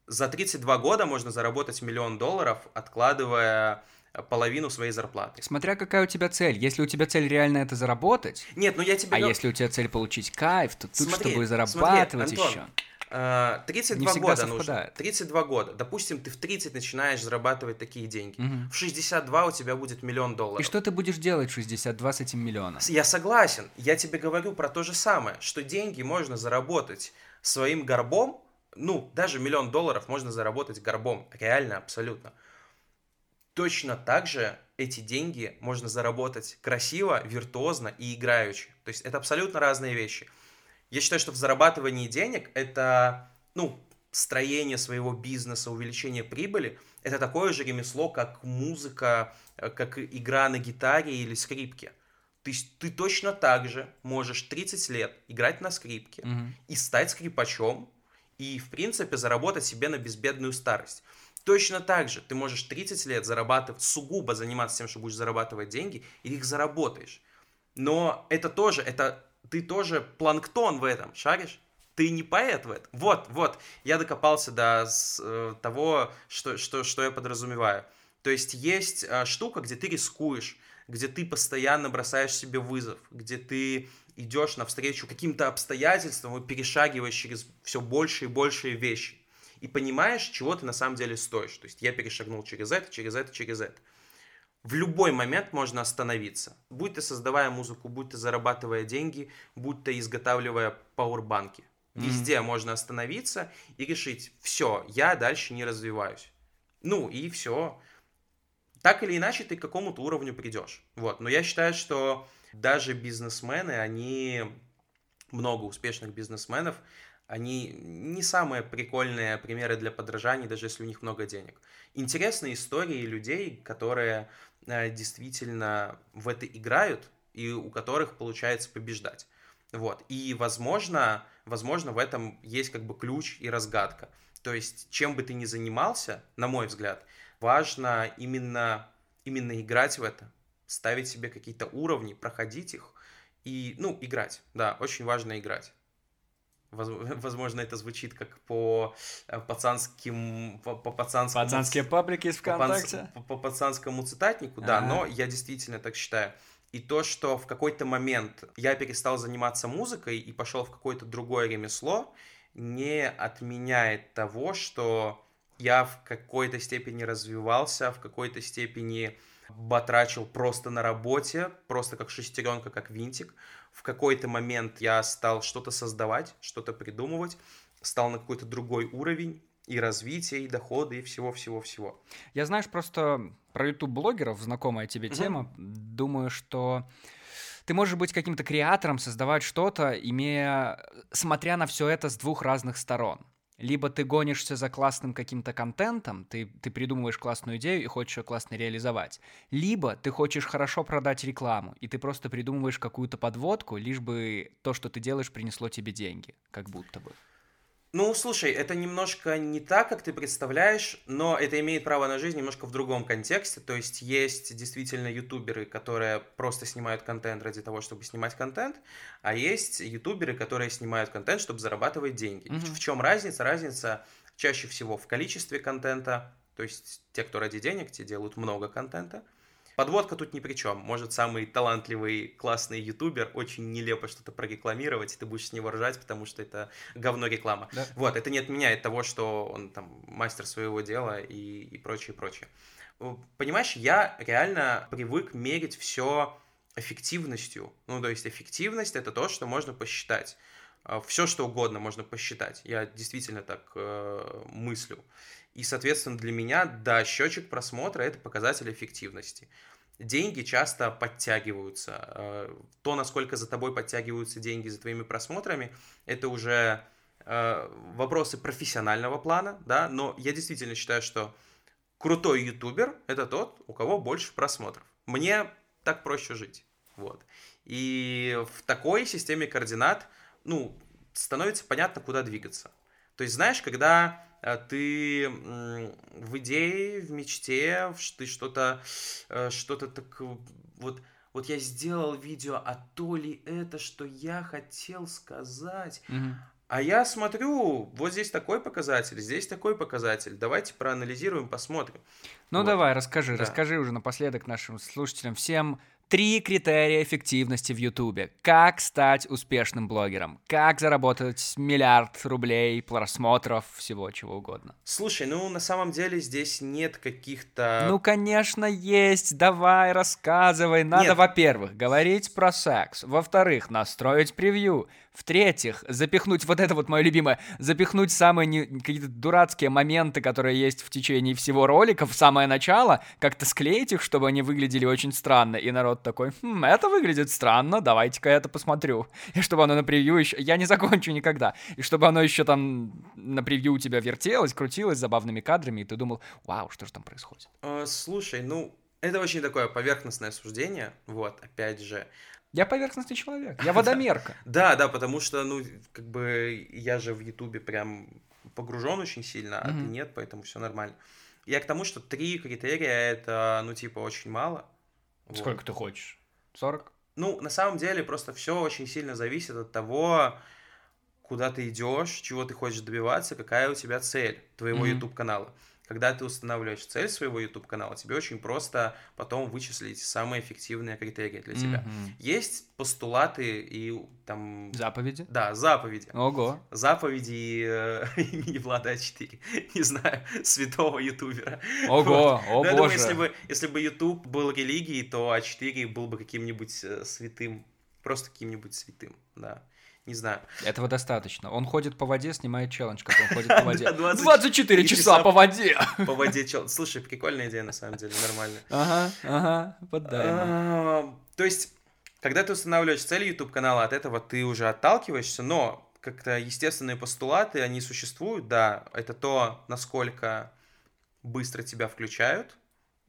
За 32 года можно заработать миллион долларов, откладывая половину своей зарплаты. Смотря какая у тебя цель. Если у тебя цель реально это заработать. Нет, ну я тебе. А если у тебя цель получить кайф, то тут, смотри, чтобы зарабатывать смотри, Антон, еще. 32 Не года нужно. 32 года. Допустим, ты в 30 начинаешь зарабатывать такие деньги. Угу. В 62 у тебя будет миллион долларов. И что ты будешь делать в 62 с этим миллионом? Я согласен. Я тебе говорю про то же самое, что деньги можно заработать своим горбом. Ну, даже миллион долларов можно заработать горбом. Реально, абсолютно. Точно так же эти деньги можно заработать красиво, виртуозно и играючи. То есть это абсолютно разные вещи. Я считаю, что в зарабатывании денег это, ну, строение своего бизнеса, увеличение прибыли, это такое же ремесло, как музыка, э, как игра на гитаре или скрипке. То есть ты точно так же можешь 30 лет играть на скрипке mm-hmm. и стать скрипачом, и, в принципе, заработать себе на безбедную старость. Точно так же ты можешь 30 лет зарабатывать, сугубо заниматься тем, что будешь зарабатывать деньги, и их заработаешь. Но это тоже, это ты тоже планктон в этом, шаришь? Ты не поэт в этом. Вот, вот, я докопался до э, того, что, что, что я подразумеваю. То есть есть э, штука, где ты рискуешь, где ты постоянно бросаешь себе вызов, где ты идешь навстречу каким-то обстоятельствам и перешагиваешь через все больше и большие вещи. И понимаешь, чего ты на самом деле стоишь. То есть я перешагнул через это, через это, через это в любой момент можно остановиться. Будь ты создавая музыку, будь ты зарабатывая деньги, будь ты изготавливая пауэрбанки. Везде mm-hmm. можно остановиться и решить, все, я дальше не развиваюсь. Ну и все. Так или иначе ты к какому-то уровню придешь. Вот. Но я считаю, что даже бизнесмены, они много успешных бизнесменов, они не самые прикольные примеры для подражания, даже если у них много денег. Интересные истории людей, которые э, действительно в это играют и у которых получается побеждать. Вот. И, возможно, возможно, в этом есть как бы ключ и разгадка. То есть, чем бы ты ни занимался, на мой взгляд, важно именно, именно играть в это, ставить себе какие-то уровни, проходить их и, ну, играть. Да, очень важно играть. Возможно, это звучит как по э, пацанским... По, по пацанскому... Пацанские паблики из ВКонтакте? По, по пацанскому цитатнику, да, ага. но я действительно так считаю. И то, что в какой-то момент я перестал заниматься музыкой и пошел в какое-то другое ремесло, не отменяет того, что я в какой-то степени развивался, в какой-то степени батрачил просто на работе, просто как шестеренка, как винтик, в какой-то момент я стал что-то создавать, что-то придумывать, стал на какой-то другой уровень и развития, и дохода, и всего-всего-всего. Я, знаешь, просто про YouTube-блогеров, знакомая тебе тема, угу. думаю, что ты можешь быть каким-то креатором, создавать что-то, имея, смотря на все это с двух разных сторон либо ты гонишься за классным каким-то контентом, ты, ты придумываешь классную идею и хочешь ее классно реализовать, либо ты хочешь хорошо продать рекламу, и ты просто придумываешь какую-то подводку, лишь бы то, что ты делаешь, принесло тебе деньги, как будто бы. Ну, слушай, это немножко не так, как ты представляешь, но это имеет право на жизнь немножко в другом контексте. То есть есть действительно ютуберы, которые просто снимают контент ради того, чтобы снимать контент, а есть ютуберы, которые снимают контент, чтобы зарабатывать деньги. Mm-hmm. В чем разница? Разница чаще всего в количестве контента. То есть те, кто ради денег, те делают много контента. Подводка тут ни при чем. Может, самый талантливый, классный ютубер очень нелепо что-то прорекламировать, и ты будешь с него ржать, потому что это говно реклама. Да. Вот, это не отменяет того, что он там мастер своего дела и, и прочее, прочее. Понимаешь, я реально привык мерить все эффективностью. Ну, то есть эффективность это то, что можно посчитать. А, все, что угодно можно посчитать. Я действительно так э, мыслю. И, соответственно, для меня, да, счетчик просмотра – это показатель эффективности. Деньги часто подтягиваются. Э, то, насколько за тобой подтягиваются деньги за твоими просмотрами, это уже э, вопросы профессионального плана, да, но я действительно считаю, что крутой ютубер – это тот, у кого больше просмотров. Мне так проще жить, вот. И в такой системе координат, ну, становится понятно, куда двигаться. То есть, знаешь, когда э, ты в идее, в мечте, ты что-то, э, что-то так вот, вот я сделал видео, а то ли это, что я хотел сказать. Угу. А я смотрю, вот здесь такой показатель, здесь такой показатель. Давайте проанализируем, посмотрим. Ну вот. давай, расскажи, да. расскажи уже напоследок нашим слушателям всем Три критерия эффективности в Ютубе. Как стать успешным блогером? Как заработать миллиард рублей, просмотров, всего чего угодно? Слушай, ну на самом деле здесь нет каких-то... Ну, конечно, есть. Давай, рассказывай. Надо, во-первых, говорить про секс. Во-вторых, настроить превью. В-третьих, запихнуть вот это вот мое любимое, запихнуть самые не- какие-то дурацкие моменты, которые есть в течение всего ролика, в самое начало, как-то склеить их, чтобы они выглядели очень странно. И народ такой, хм, это выглядит странно, давайте-ка я это посмотрю. И чтобы оно на превью еще... Я не закончу никогда. И чтобы оно еще там на превью у тебя вертелось, крутилось забавными кадрами, и ты думал, вау, что же там происходит? Э, слушай, ну это очень такое поверхностное суждение, вот, опять же. Я поверхностный человек, я водомерка. Да, да, потому что, ну, как бы я же в Ютубе прям погружен очень сильно, а ты нет, поэтому все нормально. Я к тому, что три критерия это, ну, типа, очень мало. Сколько ты хочешь? 40? Ну, на самом деле, просто все очень сильно зависит от того, куда ты идешь, чего ты хочешь добиваться, какая у тебя цель твоего. YouTube канала. Когда ты устанавливаешь цель своего YouTube канала, тебе очень просто потом вычислить самые эффективные критерии для тебя. Мгм. Есть постулаты и там... Заповеди? Да, заповеди. Ого. Заповеди э, имени Влада А4. Не знаю, святого ютубера. Ого, Вот. о Ну, я думаю, боже. если бы, если бы YouTube был религией, то А4 был бы каким-нибудь э, святым. Просто каким-нибудь святым, да. Не знаю. Этого достаточно. Он ходит по воде, снимает челлендж, как он ходит по воде. Да, 20 24 часа по воде. По воде чел. Слушай, прикольная идея, на самом деле, нормально. Ага, ага, поддай То есть, когда ты устанавливаешь цель YouTube канала, от этого ты уже отталкиваешься, но как-то естественные постулаты, они существуют, да. Это то, насколько быстро тебя включают.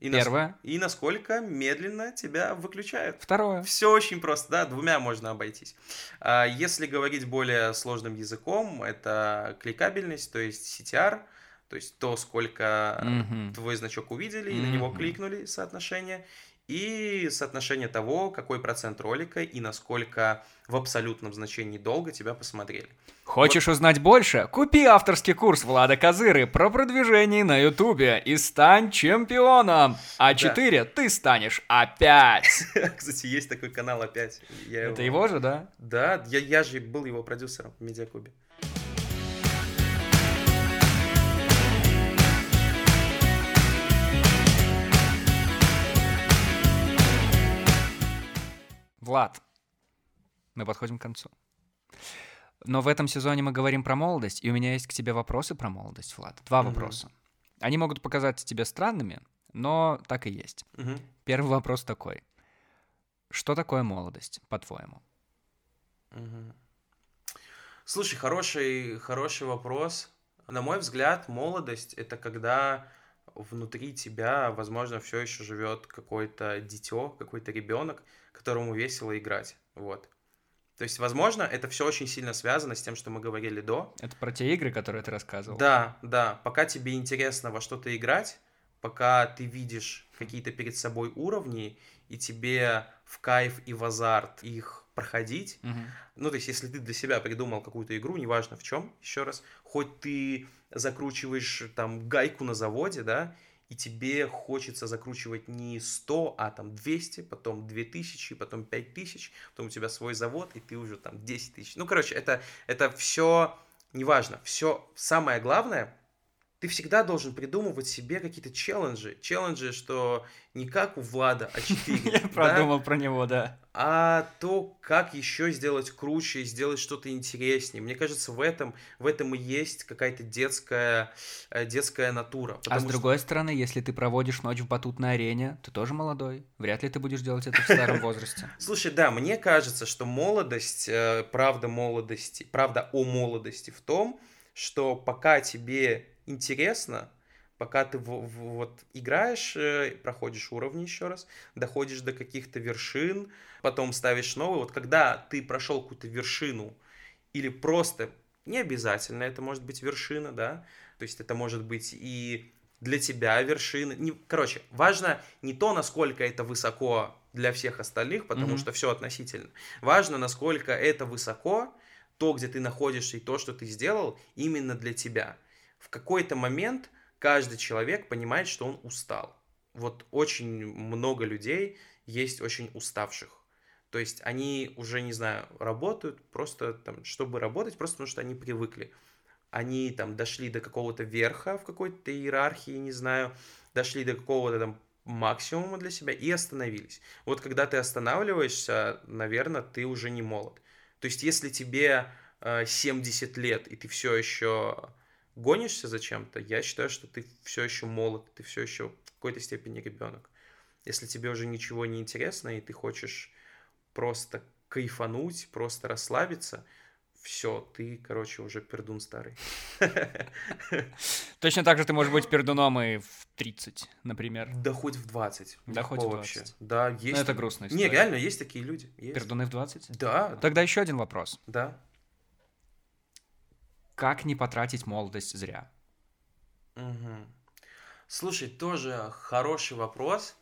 И нас- Первое. И насколько медленно тебя выключают. Второе. Все очень просто, да, двумя можно обойтись. А Если говорить более сложным языком, это кликабельность, то есть CTR, то есть то, сколько Мгм. твой значок увидели и на него кликнули, соотношение, и соотношение того, какой процент ролика и насколько в абсолютном значении долго тебя посмотрели. Хочешь узнать больше? Купи авторский курс Влада Козыры про продвижение на Ютубе и стань чемпионом. А 4 ты станешь опять. Кстати, есть такой канал опять. Я Это его же, да? Да, я, я же был его продюсером в Медиакубе. Влад, мы подходим к концу. Но в этом сезоне мы говорим про молодость, и у меня есть к тебе вопросы про молодость, Влад. Два Мгм. вопроса. Они могут показаться тебе странными, но так и есть. Мгм. Первый вопрос такой. Что такое молодость, по-твоему? Мгм. Слушай, хороший, хороший вопрос. На мой взгляд, молодость это когда внутри тебя, возможно, все еще живет какое-то дитё, какой-то ребенок, которому весело играть. Вот. То есть, возможно, это все очень сильно связано с тем, что мы говорили до. Это про те игры, которые ты рассказывал? Да, да. Пока тебе интересно во что-то играть, пока ты видишь какие-то перед собой уровни, и тебе в кайф и в азарт их проходить, Мгм. ну, то есть, если ты для себя придумал какую-то игру, неважно в чем, еще раз, хоть ты закручиваешь там гайку на заводе, да, и тебе хочется закручивать не 100, а там 200, потом 2000, потом 5000, потом у тебя свой завод, и ты уже там 10 тысяч. Ну, короче, это, это все неважно. Все самое главное, ты всегда должен придумывать себе какие-то челленджи. Челленджи, что не как у Влада А4, Я да, продумал про него, да. а то, как еще сделать круче, сделать что-то интереснее. Мне кажется, в этом, в этом и есть какая-то детская, э, детская натура. А с другой стороны, если ты проводишь ночь в батутной арене, ты тоже молодой. Вряд ли ты будешь делать это в старом возрасте. Слушай, да, мне кажется, что молодость, э, правда молодости, правда о молодости в том, что пока тебе интересно, пока ты в- в- вот играешь, э, проходишь уровни еще раз, доходишь до каких-то вершин, потом ставишь новые, вот когда ты прошел какую-то вершину или просто, не обязательно это может быть вершина, да, то есть это может быть и для тебя вершина. Не, короче, важно не то, насколько это высоко для всех остальных, потому Мгм. что все относительно. Важно, насколько это высоко, то, где ты находишься и то, что ты сделал, именно для тебя. В какой-то момент каждый человек понимает, что он устал. Вот очень много людей, есть очень уставших. То есть они уже, не знаю, работают просто там, чтобы работать, просто потому что они привыкли. Они там дошли до какого-то верха в какой-то иерархии, не знаю, дошли до какого-то там максимума для себя и остановились. Вот когда ты останавливаешься, наверное, ты уже не молод. То есть если тебе э, 70 лет, и ты все еще гонишься за чем-то, я считаю, что ты все еще молод, ты все еще в какой-то степени ребенок. Если тебе уже ничего не интересно, и ты хочешь просто кайфануть, просто расслабиться, все, ты, короче, уже пердун старый. Точно так же ты можешь быть пердуном и в 30, например. Да хоть в 20. Да хоть в 20. Вообще. Да, есть. Но это грустно. Не, реально, есть такие люди. Есть. Пердуны в 20? Да. Тогда еще один вопрос. Да. Как не потратить молодость зря? Угу. Слушай, тоже хороший вопрос.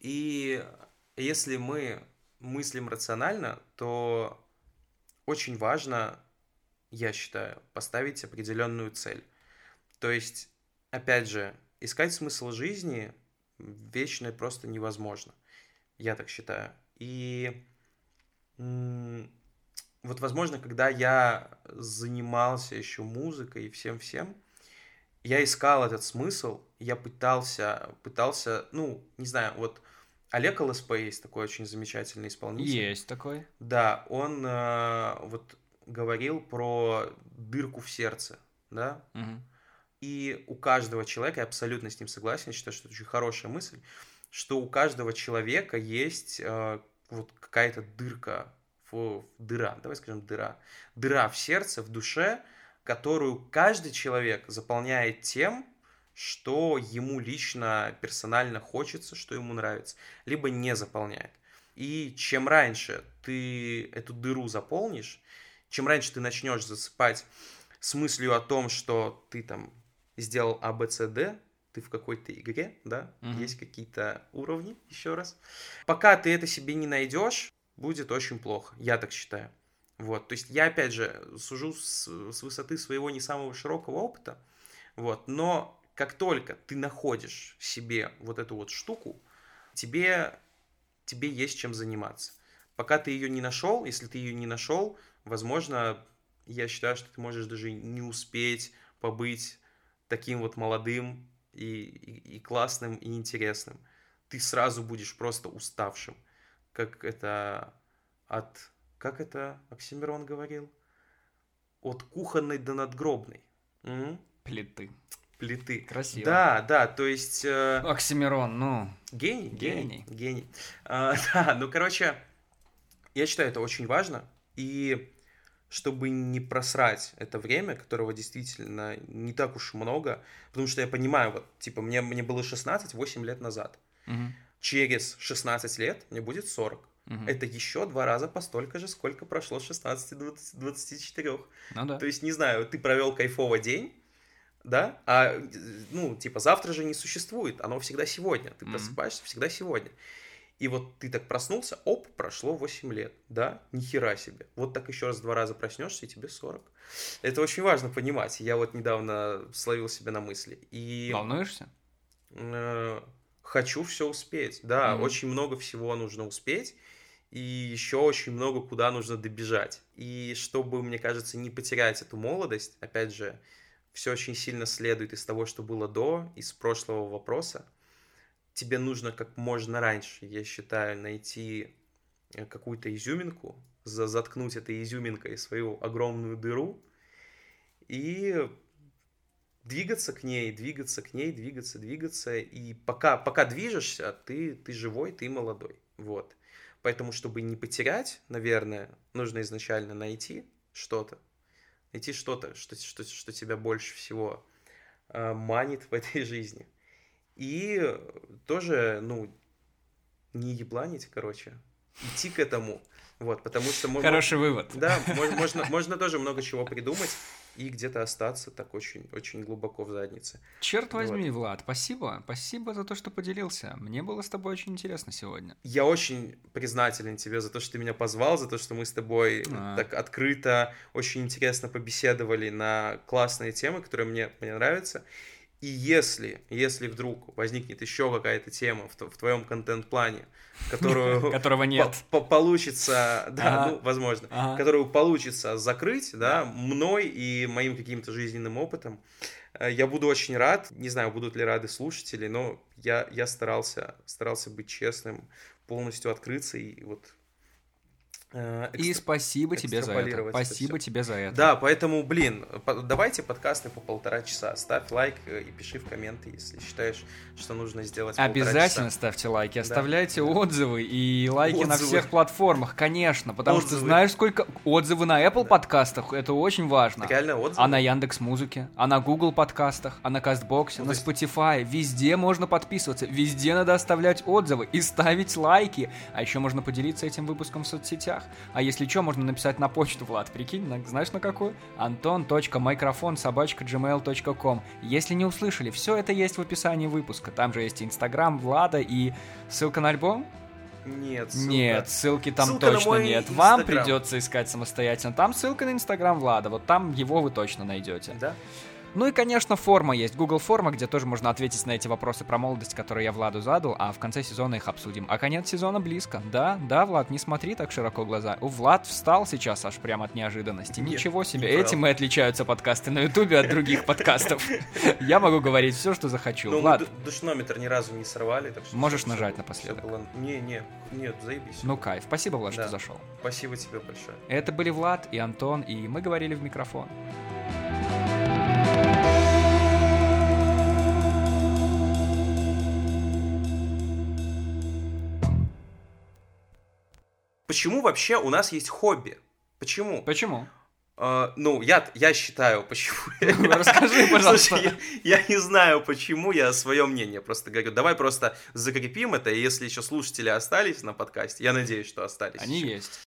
И если мы мыслим рационально, то очень важно, я считаю, поставить определенную цель. То есть, опять же, искать смысл жизни вечно просто невозможно. Я так считаю. И вот, возможно, когда я занимался еще музыкой и всем-всем, я искал этот смысл, я пытался, пытался, ну, не знаю, вот Олег ЛСП есть такой очень замечательный исполнитель. Есть такой. Да, он э, вот говорил про дырку в сердце, да? Угу. И у каждого человека, я абсолютно с ним согласен, я считаю, что это очень хорошая мысль, что у каждого человека есть э, вот какая-то дырка, в, дыра, давай скажем дыра, дыра в сердце, в душе, которую каждый человек заполняет тем, что ему лично, персонально хочется, что ему нравится, либо не заполняет. И чем раньше ты эту дыру заполнишь, чем раньше ты начнешь засыпать с мыслью о том, что ты там сделал А, Б, С, Д, ты в какой-то игре, да, угу. есть какие-то уровни, еще раз. Пока ты это себе не найдешь, будет очень плохо, я так считаю. Вот, то есть я, опять же, сужу с, с высоты своего не самого широкого опыта, вот, но как только ты находишь себе вот эту вот штуку, тебе, тебе есть чем заниматься. Пока ты ее не нашел, если ты ее не нашел, возможно, я считаю, что ты можешь даже не успеть побыть таким вот молодым и, и, и классным и интересным. Ты сразу будешь просто уставшим, как это от, как это Оксимирон говорил, от кухонной до надгробной. Угу. Плиты плиты. Красиво. Да, да, то есть... Э... Оксимирон, ну... Гений, гений. Гений. гений. А, да, ну, короче, я считаю, это очень важно. И чтобы не просрать это время, которого действительно не так уж много, потому что я понимаю, вот, типа, мне, мне было 16 8 лет назад. Угу. Через 16 лет мне будет 40. Угу. Это еще два раза по столько же, сколько прошло с 16 до 24. Ну да. То есть, не знаю, ты провел кайфово день, да, а, ну, типа, завтра же не существует, оно всегда сегодня, ты mm-hmm. просыпаешься всегда сегодня. И вот ты так проснулся, оп, прошло 8 лет, да, ни хера себе. Вот так еще раз два раза проснешься, и тебе 40. Это очень важно понимать. Я вот недавно словил себя на мысли. И... Волнуешься? Хочу все успеть, да, mm-hmm. очень много всего нужно успеть. И еще очень много куда нужно добежать. И чтобы, мне кажется, не потерять эту молодость, опять же, все очень сильно следует из того, что было до, из прошлого вопроса. Тебе нужно как можно раньше, я считаю, найти э, какую-то изюминку, заткнуть этой изюминкой свою огромную дыру и двигаться к ней, двигаться к ней, двигаться, двигаться. И пока, пока движешься, ты, ты живой, ты молодой. Вот. Поэтому, чтобы не потерять, наверное, нужно изначально найти что-то, найти что-то, что, что, что тебя больше всего э, манит в этой жизни. И тоже, ну, не ебланить, короче, идти к этому. Вот, потому что... Хороший вывод. Да, можно, можно тоже много чего придумать и где-то остаться так очень, очень глубоко в заднице. Черт возьми, вот. Влад, спасибо. Спасибо за то, что поделился. Мне было с тобой очень интересно сегодня. Я очень признателен тебе за то, что ты меня позвал, за то, что мы с тобой а. так открыто, очень интересно побеседовали на классные темы, которые мне, мне нравятся. И если, если вдруг возникнет еще какая-то тема в, в твоем контент-плане, которую... Которого нет. Получится, да, ну, возможно, которую получится закрыть, да, мной и моим каким-то жизненным опытом, э, я буду очень рад. Не знаю, будут ли рады слушатели, но я, я старался, старался быть честным, полностью открыться и вот Э, экстра... И спасибо тебе за это. Спасибо это тебе за это. Да, поэтому, блин, давайте подкасты по полтора часа. Ставь лайк э, и пиши в комменты, если считаешь, что нужно сделать Обязательно ставьте лайки, да. оставляйте отзывы и лайки отзывы. на всех платформах, конечно, потому отзывы. что знаешь, сколько отзывы на Apple да. подкастах, это очень важно. Реально отзывы? А на Яндекс Музыке, а на Google подкастах, а на Кастбоксе, ну, на есть... Spotify, везде можно подписываться, везде надо оставлять отзывы и ставить лайки, а еще можно поделиться этим выпуском в соцсетях соцсетях. А если что, можно написать на почту, Влад, прикинь, на, знаешь на какую? anton.microphone собачка gmail.com. Если не услышали, все это есть в описании выпуска. Там же есть Инстаграм Влада и ссылка на альбом. Нет, ссылка. Нет, ссылки там ссылка точно нет. Instagram. Вам придется искать самостоятельно. Там ссылка на Инстаграм Влада. Вот там его вы точно найдете. Да. Ну и, конечно, форма есть, Google форма, где тоже можно ответить на эти вопросы про молодость, которые я Владу задал, а в конце сезона их обсудим. А конец сезона близко. Да, да, Влад, не смотри так широко глаза. У Влад встал сейчас аж прямо от неожиданности. Нет, Ничего себе. Не Этим и отличаются подкасты на Ютубе от других подкастов. Я могу говорить все, что захочу. Ну, Влад. Душнометр ни разу не сорвали. Можешь нажать напоследок. Не, не, нет, заебись. Ну кайф. Спасибо, Влад, что зашел. Спасибо тебе большое. Это были Влад и Антон, и мы говорили в микрофон. Почему вообще у нас есть хобби? Почему? Почему? Uh, ну, я, я считаю, почему. Расскажи, пожалуйста. Слушай, я, я не знаю, почему, я свое мнение просто говорю. Давай просто закрепим это, и если еще слушатели остались на подкасте, я надеюсь, что остались. Они еще. есть.